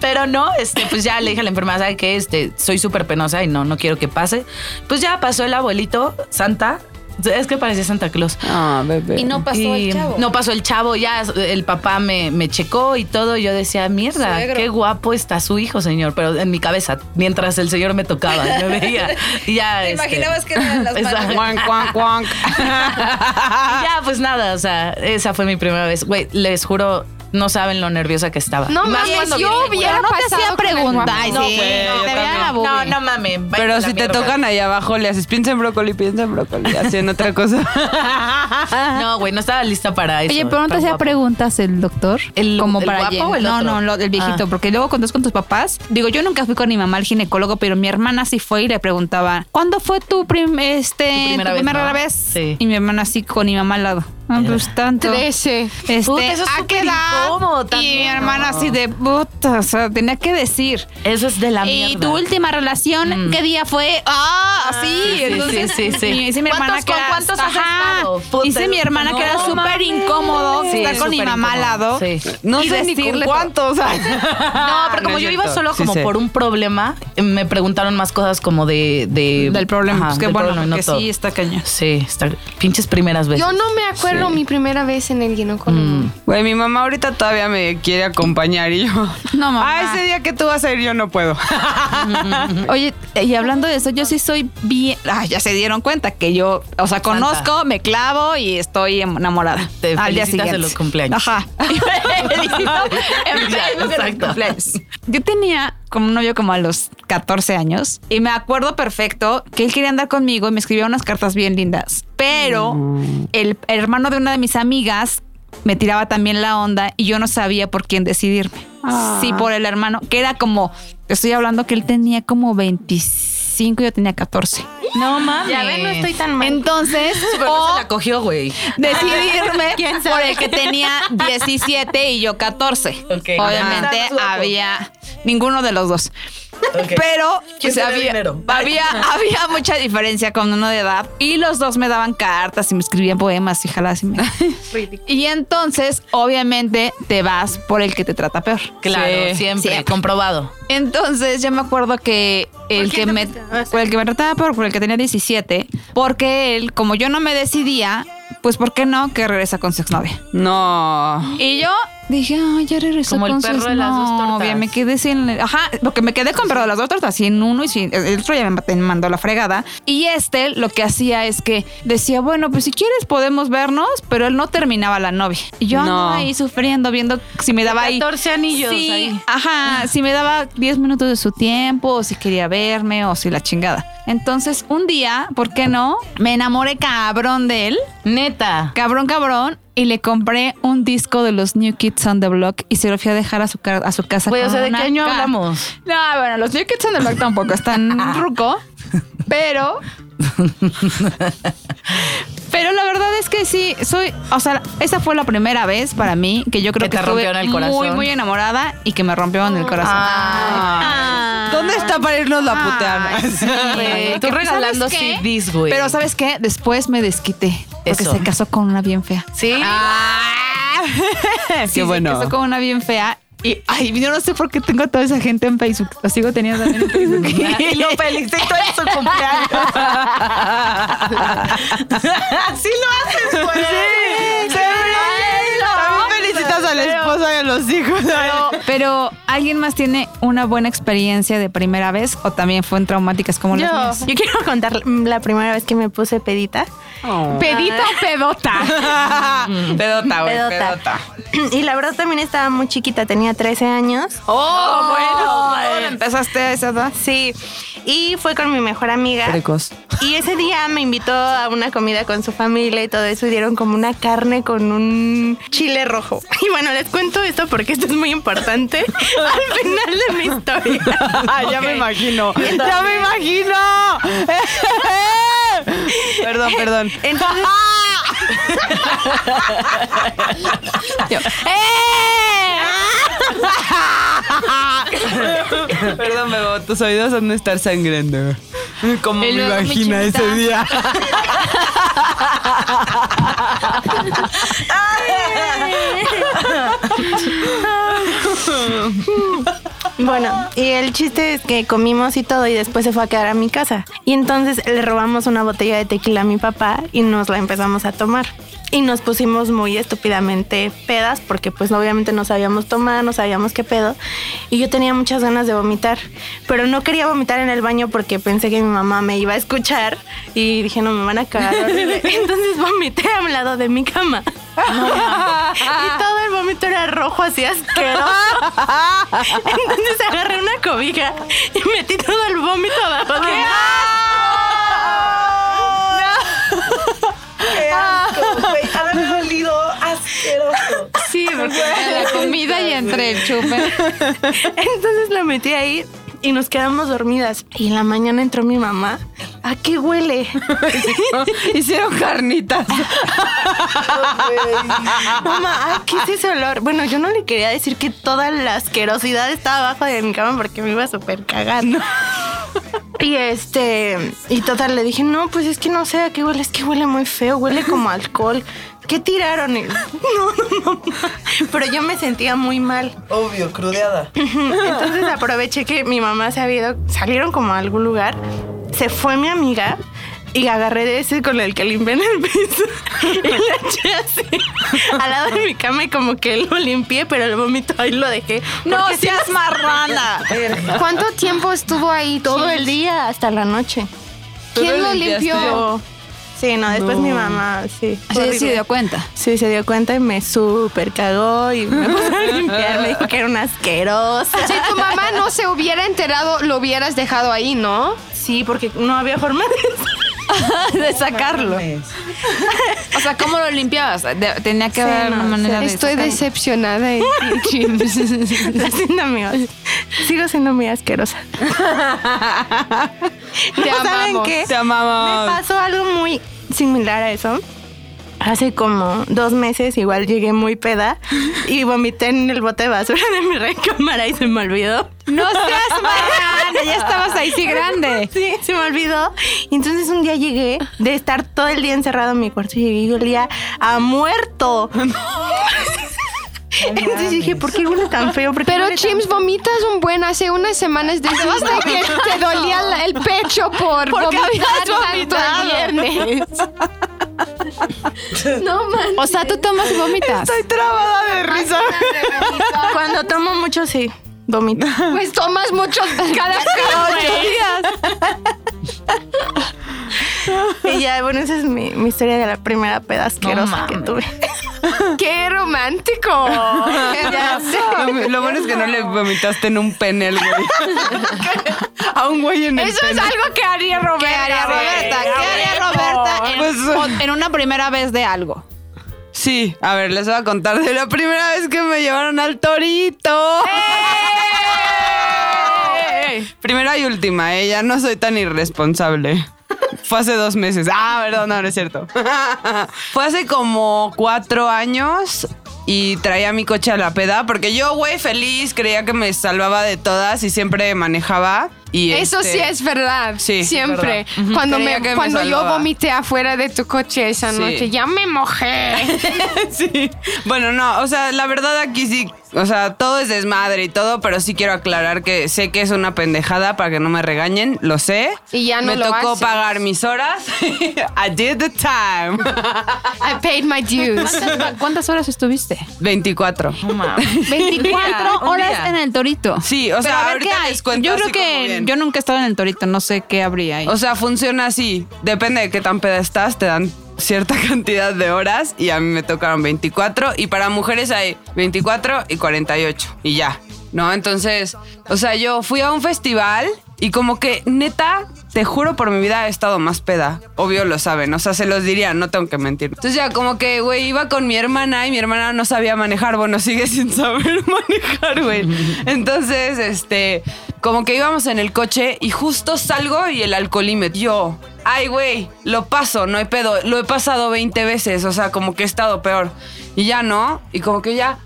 Pero no, este, pues ya le dije a la enfermera, ¿sabe qué? Este, soy súper penosa y no, no quiero que pase. Pues ya pasó el abuelito, Santa. Es que parecía Santa Claus. Ah, bebé. Y no pasó Y el chavo. No pasó el chavo, ya el papá me, me checó y todo. Y yo decía, mierda, Suegro. qué guapo está su hijo, señor. Pero en mi cabeza, mientras el señor me tocaba, yo veía. Y ya. Te este, imaginabas que eran las manos. Cuanc, cuanc, cuanc. Y ya, pues nada, o sea, esa fue mi primera vez. Güey, les juro, no saben lo nerviosa que estaba. No Más mames, cuando yo hubiera Pero no te pasado hacía con el pregunta. guapo. Ay, No, sí. yo la boobie. No, no mames. Pero si te tocan ahí abajo, le haces piensa en brócoli, piensa en brócoli, en otra cosa. No, güey, no estaba lista para eso. Oye, pero no te hacía preguntas el doctor. ¿El- como el para guapo o el No, otro? no, lo del viejito. Ah. Porque luego cuando es con tus papás, digo, yo nunca fui con mi mamá al ginecólogo, pero mi hermana sí fue y le preguntaba, ¿cuándo fue tu, prim- este, Tu primera tu vez, primera ¿no? vez? Sí. Y mi hermana así con mi mamá al lado. Ah, pues tanto. Trece. Este, Puta, eso es ¿a súper qué edad? incómodo Y mi también, hermana ¿no? así de puta, o sea, tenía que decir. Eso es de la ¿Y mierda. tu última relación qué día fue? Ah, sí. sí, sí, entonces, sí, sí, sí. Y dice mi hermana ¿Cuántos- que con era, cuántos has ajá. estado? Puta, Dice mi hermana que era no súper mames. incómodo Sí, estar con mi súper mamá al incómodo, lado. sí. No y sé ni con decirle cuántos. No, pero como yo iba solo Sí como sé. por un problema, me preguntaron más cosas como de... de- Del problema. Ajá, pues qué del bueno, problema y no porque todo. sí está cañón. Sí, está pinches primeras veces. Yo no me mi primera vez en el ginecólogo. Güey, mi mamá ahorita todavía me quiere acompañar y yo. No, mamá. Ah, ese día que tú vas a ir, yo no puedo. Oye, y hablando de eso, yo sí soy bien. Ah, ya se dieron cuenta que yo, o sea, conozco, me clavo y estoy enamorada. Te al día siguiente. en los cumpleaños. Ajá. En Ya, exacto. cumpleaños. Yo tenía como un novio como a los 14 años y me acuerdo perfecto que él quería andar conmigo y me escribía unas cartas bien lindas. Pero el, el hermano de una de mis amigas me tiraba también la onda y yo no sabía por quién decidirme. Sí, por el hermano, que era como, te estoy hablando que él tenía como 25 y yo tenía 14. No mames. Ya ven, no estoy tan mal. Entonces, Pero no o se la cogió, güey. decidirme ¿Quién sabe? por el que tenía 17 y yo 14. Ok. Obviamente había ninguno de los dos. Pero ¿Quién pues, había, había, había mucha diferencia con uno de edad y los dos me daban cartas y me escribían poemas y jalas y me... Y entonces, obviamente, te vas por el que te trata peor. Claro, Sí. siempre, Siempre. comprobado. Entonces yo me acuerdo que el que me por el que me trataba por, por el que tenía 17, porque él, como yo no me decidía, pues ¿por qué no? Que regresa con su exnovia. No. Y yo dije, ay, ya regresó Como el con su perro de las dos tortas. Me quedé sin, ajá, porque me quedé con perro de las dos tortas, sin uno y sin, el otro ya me mandó la fregada. Y este lo que hacía es que decía, bueno, pues si quieres podemos vernos, pero él no terminaba la novia. Y yo No. andaba ahí sufriendo, viendo si me daba ahí 14 anillos Sí, ahí. Ajá, si me daba 10 minutos de su tiempo, o si quería verme, o si la chingada. Entonces, un día, ¿por qué no? Me enamoré cabrón de él, Neta. cabrón, cabrón, y le compré un disco de los New Kids on the Block y se lo fui a dejar a su, ca- a su casa. Güey, o sea, ¿de qué año hablamos? No, bueno, los New Kids on the Block tampoco están ruco, pero... Pero la verdad es que sí, soy, o sea, esa fue la primera vez para mí que yo creo Que que, te estuve rompieron el muy, corazón. muy enamorada y que me rompió en el corazón. Ah. ¿Dónde está para irnos la putear? Ay, sí. Tú regalando. CDs, güey. Pero ¿sabes qué? Después me desquité. Porque Eso. se casó con una bien fea. Sí. Qué Sí, bueno. Se casó con una bien fea. Y ay, yo no sé por qué tengo a toda esa gente en Facebook. Lo sigo teniendo también en Facebook. Y lo felicito en su cumpleaños. Así lo haces, güey. También a al esposo y a los hijos. Pero, ¿alguien más tiene una buena experiencia de primera vez o también fueron traumáticas como las mías? yo quiero contar la primera vez que me puse pedita. ¿Pedita o pedota? pedota, güey, Pedota. pedota. Y la verdad también estaba muy chiquita, tenía 13 años. Oh, bueno. ¿Empezaste a esa edad? Sí. Y fue con mi mejor amiga. Precoz. Y ese día me invitó a una comida con su familia y todo eso. Y dieron como una carne con un chile rojo. Y bueno, les cuento esto porque esto es muy importante al final de mi historia. ya me imagino. Ya me imagino. perdón, perdón. Entonces, Perdón, Bebo, tus oídos han de estar sangrando. Como me imagina ese día. 아, 예. bueno, y el chiste es que comimos y todo y después se fue a quedar a mi casa. Y entonces le robamos una botella de tequila a mi papá y nos la empezamos a tomar. Y nos pusimos muy estúpidamente pedas porque pues obviamente no sabíamos tomar, no sabíamos qué pedo. Y yo tenía muchas ganas de vomitar, pero no quería vomitar en el baño porque pensé que mi mamá me iba a escuchar y dije, no, me van a cagar. horrible". Entonces vomité a un lado de mi cama. Y todo el vómito era rojo, así asqueroso. Entonces agarré una cobija y metí todo el vómito abajo. De mi Sí, porque la comida y entre el chupe. Entonces la metí ahí y nos quedamos dormidas. Y en la mañana entró mi mamá. ¿A qué huele? Hicieron carnitas. Mamá, ay, ¿qué es ese olor? Bueno, yo no le quería decir que toda la asquerosidad estaba abajo de mi cama porque me iba a súper cagar. Y este, y total, le dije, no, pues es que no sé a qué huele, es que huele muy feo, huele como a alcohol. ¿Qué tiraron? Y, no, no, mamá. Pero yo me sentía muy mal. Obvio, crudeada. Entonces aproveché que mi mamá se había ido, salieron como a algún lugar, se fue mi amiga y agarré de ese con el que limpié en el piso y le eché así al lado de mi cama y como que lo limpié, pero el vómito ahí lo dejé. No seas marrana. ¿Cuánto tiempo estuvo ahí? todo el día hasta la noche. ¿Quién lo limpió? Yo- sí, no, después No. mi mamá, sí. Así horrible. se dio cuenta. Sí, se dio cuenta y me súper cagó y me puso a limpiar. Me dijo que era una asquerosa. Si tu mamá no se hubiera enterado, lo hubieras dejado ahí, ¿no? Sí, porque no había forma de de sacarlo. O sea, ¿cómo lo limpiabas? De- tenía que Sí, haber no, una manera de Estoy sacarlo. decepcionada en ti, amigos. Sigo siendo muy asquerosa. Te ¿Saben amamos. qué? Te Me pasó algo muy similar a eso. Hace como dos meses igual llegué muy peda y vomité en el bote de basura de mi recámara y se me olvidó. No seas marrana, ya estabas ahí sí grande. Sí, se me olvidó. Y entonces un día llegué de estar todo el día encerrado en mi cuarto y llegué y olía a muerto. Entonces dije, ¿por qué huele tan feo? ¿Por qué Pero huele tan Chims, vomitas un buen hace unas semanas dijiste que te dolía la- el pecho por Porque vomitar habías tanto el viernes. no man. O sea, tú tomas y vomitas. Estoy trabada de risa. Cuando tomo mucho, sí, vomito. Pues tomas muchos cada Y ya, bueno, esa es mi, mi historia de la primera peda asquerosa que tuve. ¡Qué romántico! ya sé. Lo, lo bueno es que no le vomitaste en un pene al güey. A un güey en el Eso es algo que haría Roberta. ¿Qué haría Roberta? ¿Qué haría Roberta en, Pues- en una primera vez de algo? Sí, a ver, les voy a contar de la primera vez que me llevaron al torito. Primera y última, ¿eh? Ya no soy tan irresponsable. Fue hace dos meses. Ah, perdón, no, no es cierto. Fue hace como cuatro años y traía mi coche a la peda porque yo, güey, feliz, creía que me salvaba de todas y siempre manejaba. Y Eso este, sí es verdad. Sí, Siempre. Cuando, me, cuando yo vomité afuera de tu coche esa Sí. noche, ya me mojé. Sí. Bueno, no, o sea, la verdad aquí sí, o sea, todo es desmadre y todo, pero sí quiero aclarar que sé que es una pendejada para que no me regañen, lo sé. Y ya no Me lo tocó haces. pagar mis horas. I did the time. I paid my dues. ¿Cuántas, cuántas horas estuviste? 24. No mames. 24 Un horas día. en el Torito. Sí, o Pero sea, a ver ahorita qué hay. les cuento Yo creo así como que bien. yo nunca he estado en el Torito, no sé qué habría ahí. O sea, funciona así. Depende de qué tan peda estás, te dan cierta cantidad de horas y a mí me tocaron 24 y para mujeres hay 24 y 48 y ya, ¿no? Entonces, o sea, yo fui a un festival y como que neta, te juro por mi vida he estado más peda. Obvio lo saben, o sea, se los diría, no tengo que mentir. Entonces ya como que, güey, iba con mi hermana y mi hermana no sabía manejar, bueno, sigue sin saber manejar, güey. Entonces, este, como que íbamos en el coche y justo salgo y el alcoholímetro. Yo, ay, güey, lo paso, no hay pedo. Lo he pasado 20 veces, o sea, como que he estado peor. Y ya no, y como que ya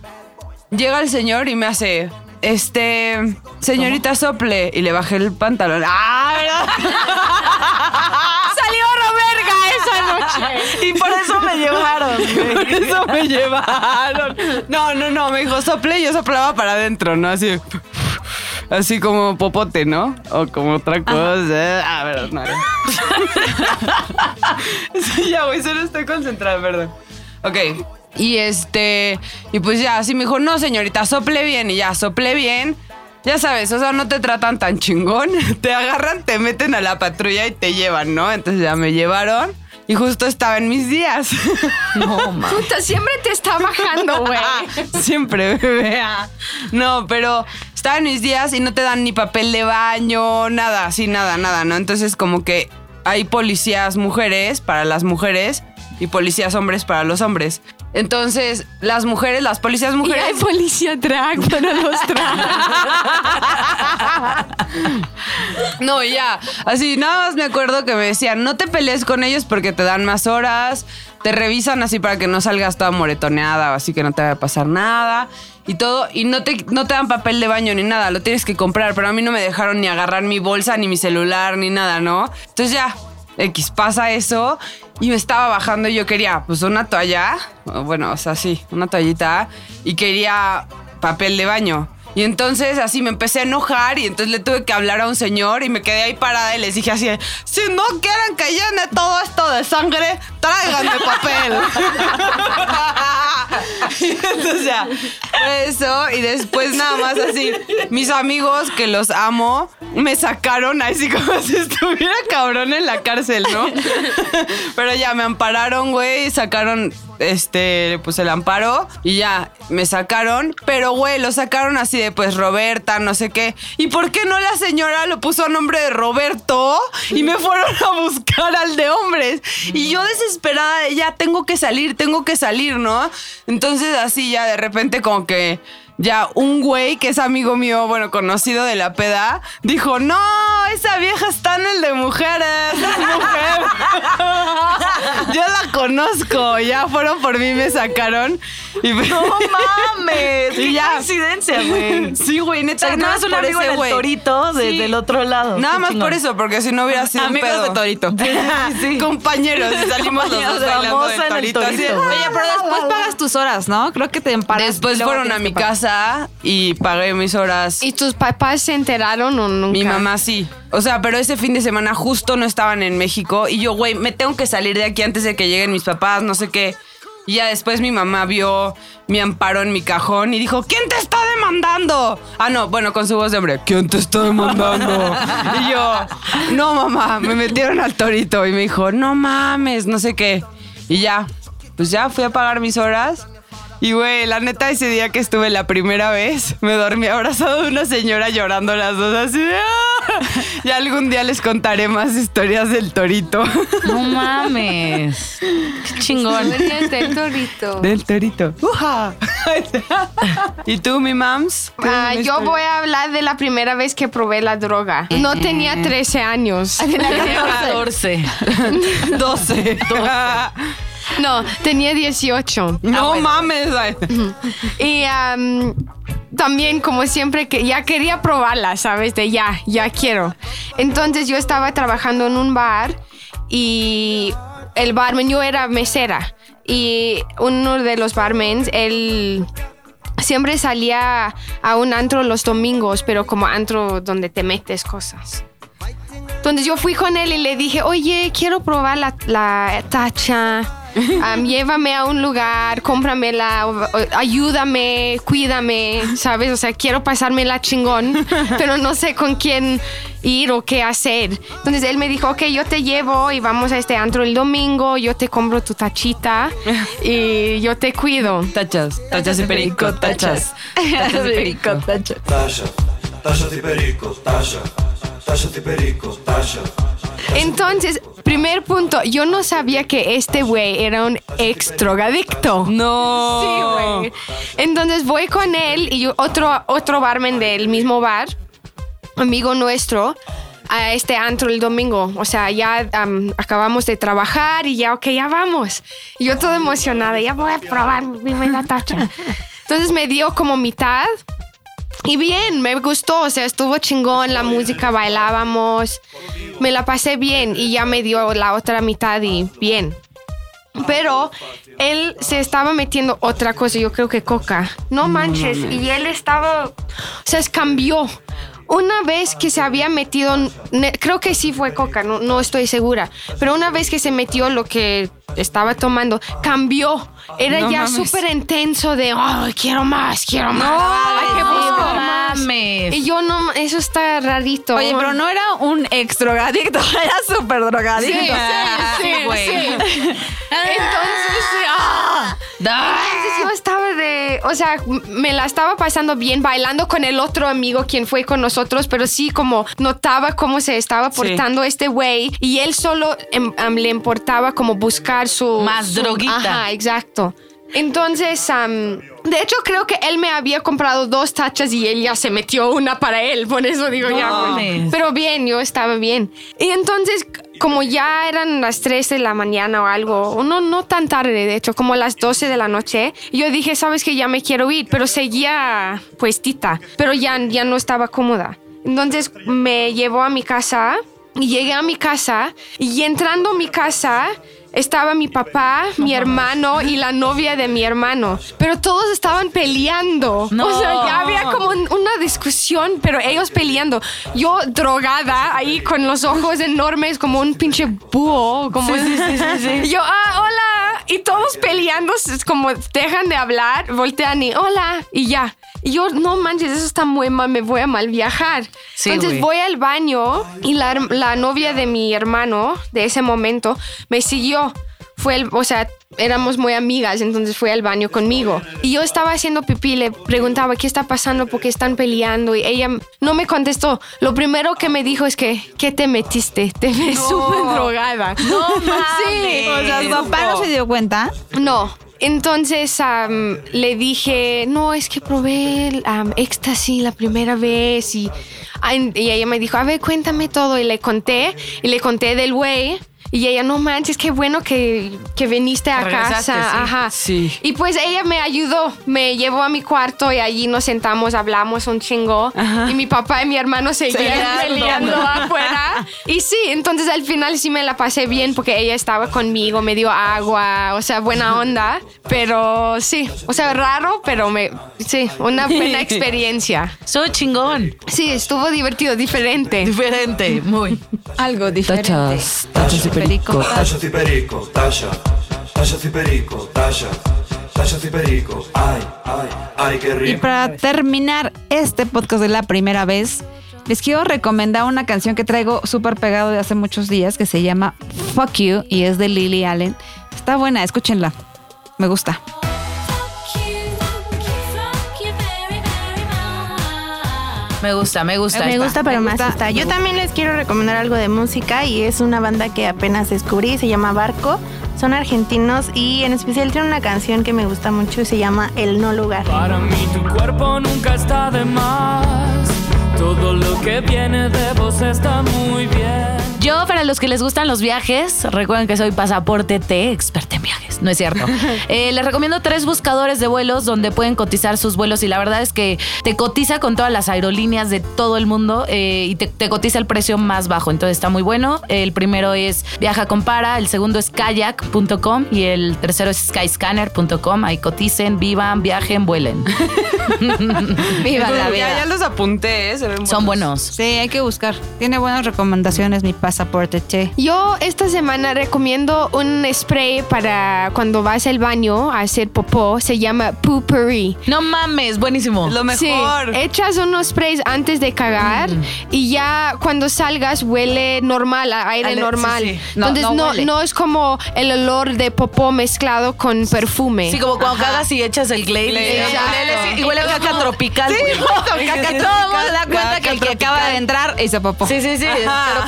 llega el señor y me hace, este, señorita sople. Y le bajé el pantalón. ¡Ah, verdad! Salió Roberga esa noche. Y por eso me llevaron. güey. Por eso me llevaron. No, no, no, me dijo sople y yo soplaba para adentro, ¿no? Así. Así como popote, ¿no? O como otra cosa. Ah, verdad, no. sí, ya, güey, solo estoy concentrada, perdón. Ok. Y este. Y pues ya, así me dijo, no, señorita, sople bien. Y ya, sople bien. Ya sabes, o sea, no te tratan tan chingón. Te agarran, te meten a la patrulla y te llevan, ¿no? Entonces ya me llevaron. Y justo estaba en mis días. No, siempre te está bajando, güey. Siempre, bebé. No, pero estaba en mis días y no te dan ni papel de baño, nada, así, nada, nada, ¿no? Entonces, como que hay policías mujeres para las mujeres y policías hombres para los hombres. Entonces, las mujeres, las policías Y mujeres. hay policía drag para los drag. No, ya. Así, nada más me acuerdo que me decían, no te pelees con ellos porque te dan más horas, te revisan así para que no salgas toda moretoneada así que no te vaya a pasar nada y todo. Y no te, no te dan papel de baño ni nada, lo tienes que comprar, pero a mí no me dejaron ni agarrar mi bolsa, ni mi celular, ni nada, ¿no? Entonces ya, X pasa eso y me estaba bajando y yo quería pues una toalla, bueno, o sea, sí, una toallita y quería papel de baño. Y entonces así me empecé a enojar y entonces le tuve que hablar a un señor y me quedé ahí parada y les dije así, si no quieren que llene todo esto de sangre, tráiganme papel. y entonces ya, eso y después nada más así, mis amigos que los amo, me sacaron así como si estuviera cabrón en la cárcel, ¿no? Pero ya me ampararon, güey, sacaron este, pues el amparo y ya me sacaron, pero güey, lo sacaron así de pues Roberta, no sé qué. ¿Y por qué no la señora lo puso a nombre de Roberto? Y me fueron a buscar al de hombres. Y yo desesperada de ya tengo que salir, tengo que salir, ¿no? Entonces así ya de repente como que ya un güey que es amigo mío, bueno, conocido de la peda, dijo, no, esa vieja está en el de mujeres, es mujer. Yo la conozco, ya fueron por mí, me sacaron. Y No mames. Y Qué ya. coincidencia, güey. Sí, güey, O neta, sea, nada más un por amigo ese del güey. torito de- Sí. del otro lado. Nada Qué más chingón. por eso, porque si no hubiera sido Amigos un pedo. de Torito. sí. Compañeros, y salimos los Compañeros dos de la bailando de en el torito. torito. Oye, pero después pagas tus horas, ¿no? Creo que te emparas. Después fueron a mi pagar. Casa y pagué mis horas. ¿Y tus papás se enteraron o nunca? Mi mamá sí. O sea, pero ese fin de semana justo no estaban en México y yo, güey, me tengo que salir de aquí antes de que lleguen mis papás, no sé qué. Y ya después mi mamá vio mi amparo en mi cajón y dijo, ¿quién te está demandando? Ah, no, bueno, con su voz de hombre, ¿quién te está demandando? y yo, no, mamá, me metieron al torito y me dijo, no mames, no sé qué. Y ya, pues ya fui a pagar mis horas. Y güey, la neta, ese día que estuve la primera vez, me dormí abrazado de una señora llorando las dos así de... "Ah". Y algún día les contaré más historias del torito. No mames. Qué chingón. Del torito. Del torito. ¡Uja! ¿Y tú, mi mams? Ah, ¿Tienes yo voy a hablar de la primera vez que probé la droga. No tenía 13 años. Tenía 14. historia? 12. No, tenía 18. no mames. ay. Y am, también como siempre que ya quería probarla, ¿sabes? De ya, ya quiero. Entonces yo estaba trabajando en un bar y el barman, yo era mesera y uno de los barmens, él siempre salía a un antro los domingos, pero como antro donde te metes cosas. Entonces yo fui con él y le dije, oye, quiero probar la, la tacha. Am, llévame a un lugar, cómpramela, ayúdame, cuídame, ¿sabes? O sea, quiero pasármela chingón, pero no sé con quién ir o qué hacer. Entonces él me dijo, ok, yo te llevo y vamos a este antro el domingo, yo te compro tu tachita y yo te cuido. Tachas, tachas de perico, tachas. Tachas de perico. Perico, Tasha, Tasha de perico, Tasha. Entonces, primer punto, yo no sabía que este güey era un ex drogadicto. No. Sí, güey. Entonces voy con él y yo- otro, otro barman del mismo bar, amigo nuestro, a este antro el domingo. O sea, ya am, acabamos de trabajar y ya, ok, ya vamos. Y yo toda emocionada, ya voy a probar mi primera tacha. Entonces me dio como mitad. Y bien, me gustó, o sea, estuvo chingón, la música, bailábamos, me la pasé bien y ya me dio la otra mitad y bien. Pero él se estaba metiendo otra cosa, yo creo que coca. No manches, y él estaba, o sea, cambió. Una vez que se había metido, creo que sí fue coca, no, no estoy segura, pero una vez que se metió lo que estaba tomando, cambió. Era No ya súper intenso de, oh, quiero más, quiero más. hay que no buscar más. mames. Y yo no, eso está rarito. Oye, pero no era un ex drogadicto, era súper drogadicto. Sí, sí, sí, güey. sí. Entonces, ah. Entonces yo estaba de, o sea, me la estaba pasando bien bailando con el otro amigo quien fue con nosotros, pero sí como notaba cómo se estaba Sí. portando este güey y él solo em, am, le importaba como buscar su... Más su- droguita. Ajá, exacto. Entonces, de hecho creo que él me había comprado dos tachas y él ya se metió una para él, por eso digo ya. pues. mames. Pero bien, yo estaba bien. Y entonces, como ya eran las 3 de la mañana o algo, o no, no tan tarde, de hecho, como las 12 de la noche, yo dije, sabes que ya me quiero ir, pero seguía puestita, pero ya, ya no estaba cómoda. Entonces me llevó a mi casa y llegué a mi casa y entrando a mi casa estaba mi papá, mi hermano y la novia de mi hermano. Pero todos estaban peleando. No. O sea, ya había como un- una discusión, pero ellos peleando. Yo drogada ahí con los ojos enormes como un pinche búho. Como Y yo, ah, hola. Y todos peleando, es como dejan de hablar, voltean y hola. Y ya. Y yo, no manches, eso está muy mal, me voy a mal viajar. Sí, Entonces voy al baño y la, la novia de mi hermano de ese momento me siguió. Fue el, o sea, éramos muy amigas, entonces fue al baño conmigo. Y yo estaba haciendo pipí, le preguntaba qué está pasando, por qué están peleando. Y ella no me contestó. Lo primero que me dijo es que, ¿qué te metiste? Te ves súper drogada. No Sí. O sea, su papá no se dio cuenta. No. Entonces le dije, no, es que probé el am, éxtasis la primera vez y, y ella me dijo, a ver, cuéntame todo y le conté y le conté del güey. Y ella, no manches, qué bueno que, que viniste a Regresaste, casa. sí. Ajá. Sí. Y pues ella me ayudó, me llevó a mi cuarto y allí nos sentamos, hablamos un chingo. Y mi papá y mi hermano seguían peleando afuera. Y sí, entonces al final sí me la pasé bien porque ella estaba conmigo, me dio agua, o sea, buena onda. Pero sí, o sea, raro, pero me, sí, una buena experiencia. Soy chingón. Sí, estuvo divertido, diferente. Diferente, muy. Algo diferente. Tachas, tachas perico. Perico, perico, perico. Ay, ay, ay, qué Y rico. para terminar este podcast de la primera vez, les quiero recomendar una canción que traigo súper pegado de hace muchos días que se llama Fuck You y es de Lily Allen. Está buena, escúchenla. Me gusta. Me gusta, me gusta. Me esta. gusta, pero me más gusta, está. me Yo gusta. también les quiero recomendar algo de música y es una banda que apenas descubrí, se llama Barco. Son argentinos y en especial tiene una canción que me gusta mucho y se llama El No Lugar. Para mí tu cuerpo nunca está de más. Todo lo que viene de vos está muy bien. Yo, para los que les gustan los viajes, recuerden que soy Pasaporte T, experta en viajes. No es cierto. Eh, les recomiendo tres buscadores de vuelos donde pueden cotizar sus vuelos y la verdad es que te cotiza con todas las aerolíneas de todo el mundo eh, y te, te cotiza el precio más bajo. Entonces está muy bueno. El primero es Viaja Compara, el segundo es kayak.com y el tercero es skyscanner.com. Ahí coticen, vivan, viajen, vuelen. Viva la Ya, vida. ya los apunté, ¿eh? Se ven Son buenos. Sí, hay que buscar. Tiene buenas recomendaciones mi pasaporte, che. Yo esta semana recomiendo un spray para cuando vas al baño a hacer popó. Se llama Poopery. No mames, buenísimo. Lo mejor. Sí, echas unos sprays antes de cagar y ya cuando salgas huele normal, a aire Ale- normal. sí, sí. No, Entonces no no, es como el olor de popó mezclado con perfume. Sí, como cuando cagas y echas el Glade. Exacto. Y huele a caca tropical. güey. Todo el cuenta que el que acaba de entrar hizo popó. Sí, sí, sí.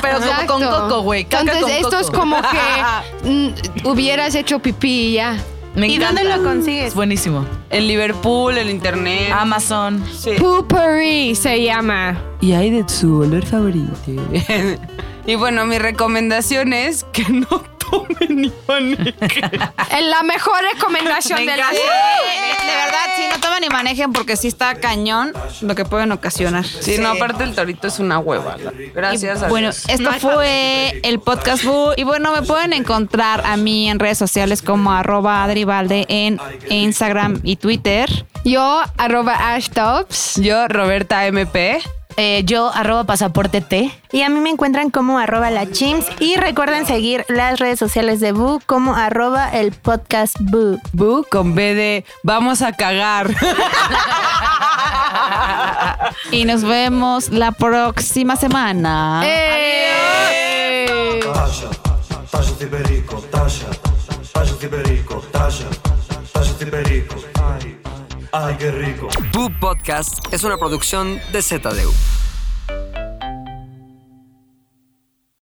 Pero, pero como con coco, güey. Entonces con esto coco. es como que mm, hubieras hecho pipí y ya. Me ¿Y encanta. dónde lo consigues? Es buenísimo. En Liverpool, en internet. Amazon. Sí. Poopery se llama. Y hay de su olor favorito. y bueno, mi recomendación es que no tomen ni manejen. Es la mejor recomendación de la Sí, de verdad, sí, no tomen ni manejen porque sí está cañón lo que pueden ocasionar. Sí, no, aparte el torito es una hueva. Gracias a Bueno, Dios. esto fue el podcast Boo. Y bueno, me pueden encontrar a mí en redes sociales como arroba adribalde en Instagram y Twitter. Yo, arroba ashtops. Yo, Roberta MP. Eh, yo, arroba pasaporte T. Y a mí me encuentran como arroba la chims y recuerden seguir las redes sociales de Boo como arroba el podcast Boo. Bu con B de vamos a cagar. Y nos vemos la próxima semana. ¡Eh! Tasha, Tasha Ciberico, Tasha, Tasha Ciberico, Tasha. Ay, qué rico. Boo Podcast es una producción de ZDU.